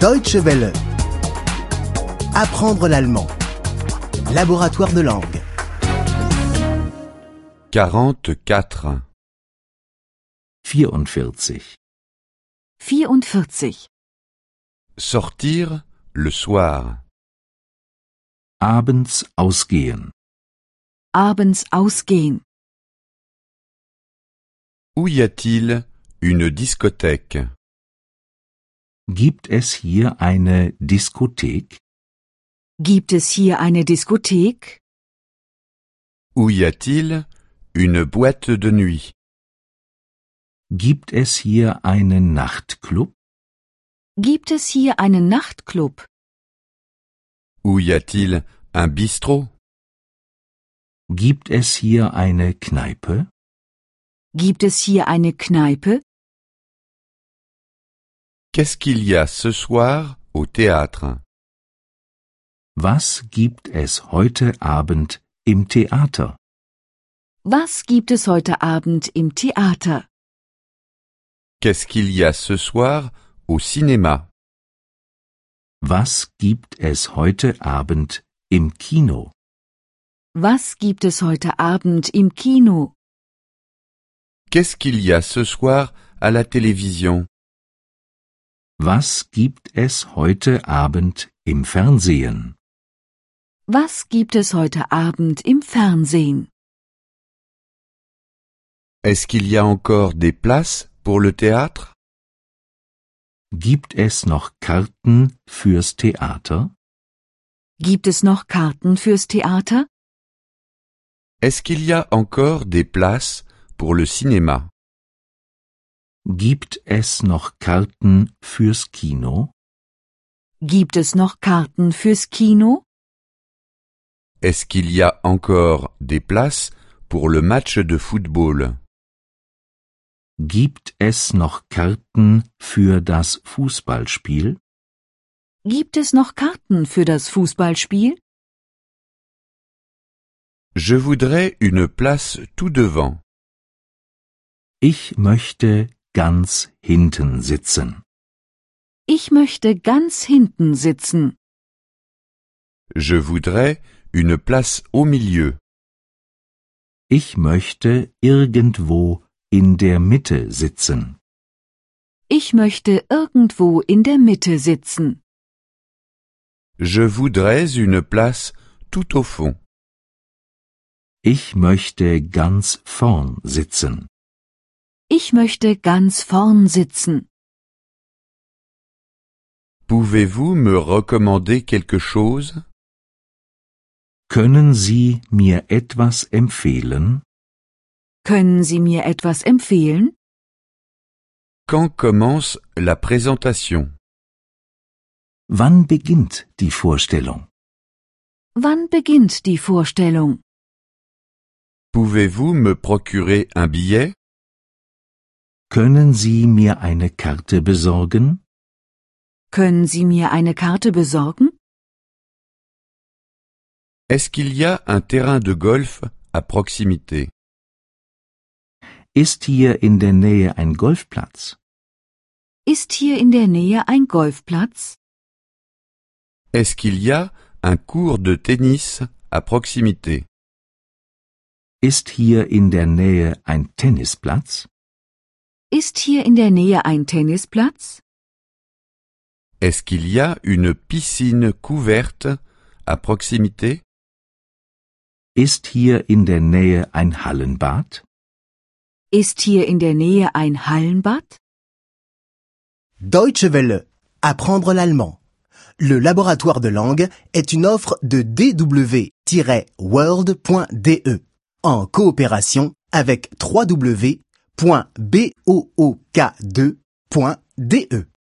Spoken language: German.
Deutsche Welle. Apprendre l'allemand. Laboratoire de langue. 44. 44. 44. Sortir le soir. Abends ausgehen. Abends ausgehen. Où y a-t-il une discothèque? Gibt es hier eine Diskothek? Gibt es hier eine Diskothek? Où y a-t-il une boîte de nuit Gibt es hier einen Nachtclub? Gibt es hier einen Nachtclub? Où y a-t-il un bistrot Gibt es hier eine Kneipe? Gibt es hier eine Kneipe? Qu'est-ce qu'il y a ce soir au théâtre Was gibt es heute Abend im Theater? Was gibt es heute Abend im Theater? Qu'est-ce qu'il y a ce soir au cinéma Was gibt es heute Abend im Kino? Was gibt es heute Abend im Kino? Qu'est-ce qu'il y a ce soir à la télévision Was gibt es heute Abend im Fernsehen? Was gibt es heute Abend im Fernsehen? Est-ce qu'il y a encore des places pour le théâtre Gibt es noch Karten fürs Theater? Gibt es noch Karten fürs Theater? Est-ce qu'il y a encore des places pour le cinéma Gibt es noch Karten fürs Kino? Gibt es noch Karten fürs Kino? Est-ce qu'il y a encore des places pour le match de football Gibt es noch Karten für das Fußballspiel? Gibt es noch Karten für das Fußballspiel? Je voudrais une place tout devant. Ich möchte ganz hinten sitzen. Ich möchte ganz hinten sitzen. Je voudrais une place au milieu. Ich möchte irgendwo in der Mitte sitzen. Ich möchte irgendwo in der Mitte sitzen. Je voudrais une place tout au fond. Ich möchte ganz vorn sitzen. Ich möchte ganz vorn sitzen. Pouvez-vous me recommander quelque chose Können Sie mir etwas empfehlen? Können Sie mir etwas empfehlen? Quand commence la présentation Wann beginnt die Vorstellung? Wann beginnt die Vorstellung? Pouvez-vous me procurer un billet Können Sie mir eine Karte besorgen? Können Sie mir eine Karte besorgen? Est-ce qu'il y a un terrain de golf à proximité Ist hier in der Nähe ein Golfplatz? Ist hier in der Nähe ein Golfplatz? Est-ce qu'il y a un cours de tennis à proximité Ist hier in der Nähe ein Tennisplatz? Ist hier in der Nähe ein Tennisplatz? Est-ce qu'il y a une piscine couverte à proximité? Ist hier in der Nähe ein Hallenbad? Ist hier in der Nähe ein Hallenbad? Deutsche Welle. Apprendre l'allemand. Le laboratoire de langue est une offre de dw-world.de en coopération avec www.book2.de.